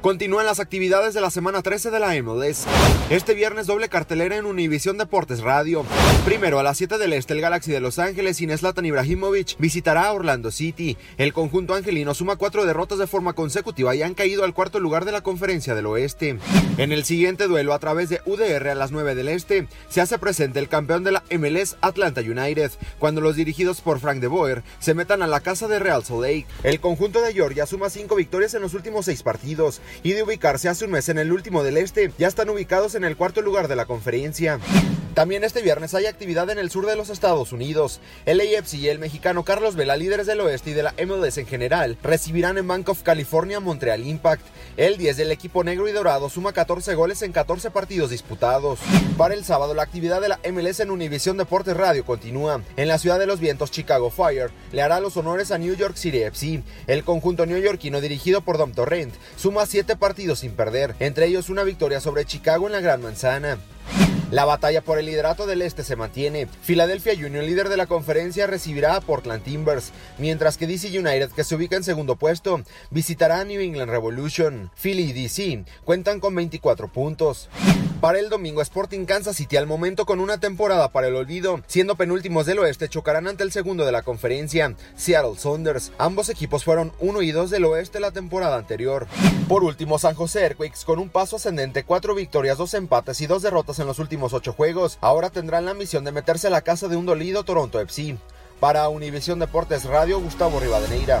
Continúan las actividades de la semana 13 de la MLS. Este viernes doble cartelera en Univisión Deportes Radio. Primero a las 7 del Este el Galaxy de Los Ángeles sin Zlatan Ibrahimovic visitará a Orlando City. El conjunto angelino suma cuatro derrotas de forma consecutiva y han caído al cuarto lugar de la Conferencia del Oeste. En el siguiente duelo a través de UDR a las 9 del Este se hace presente el campeón de la MLS Atlanta United cuando los dirigidos por Frank de Boer se metan a la casa de Real Salt Lake. El conjunto de Georgia suma cinco victorias en los últimos seis partidos y de ubicarse hace un mes en el último del este, ya están ubicados en el cuarto lugar de la conferencia. También este viernes hay actividad en el sur de los Estados Unidos. El AFC y el mexicano Carlos Vela, líderes del oeste y de la MLS en general, recibirán en Bank of California Montreal Impact. El 10 del equipo negro y dorado suma 14 goles en 14 partidos disputados. Para el sábado, la actividad de la MLS en Univisión Deportes Radio continúa. En la ciudad de los vientos, Chicago Fire le hará los honores a New York City FC. El conjunto neoyorquino dirigido por Dom Torrent suma 7 partidos sin perder, entre ellos una victoria sobre Chicago en la Gran Manzana. La batalla por el liderato del este se mantiene. Philadelphia Union, líder de la conferencia, recibirá a Portland Timbers, mientras que DC United, que se ubica en segundo puesto, visitará a New England Revolution. Philly y DC cuentan con 24 puntos. Para el domingo, Sporting Kansas City al momento con una temporada para el olvido, siendo penúltimos del oeste, chocarán ante el segundo de la conferencia, Seattle Saunders. Ambos equipos fueron 1 y 2 del oeste la temporada anterior. Por último, San José Earthquakes con un paso ascendente, 4 victorias, 2 empates y 2 derrotas en los últimos 8 juegos, ahora tendrán la misión de meterse a la casa de un dolido Toronto FC. Para Univisión Deportes Radio, Gustavo Rivadeneira.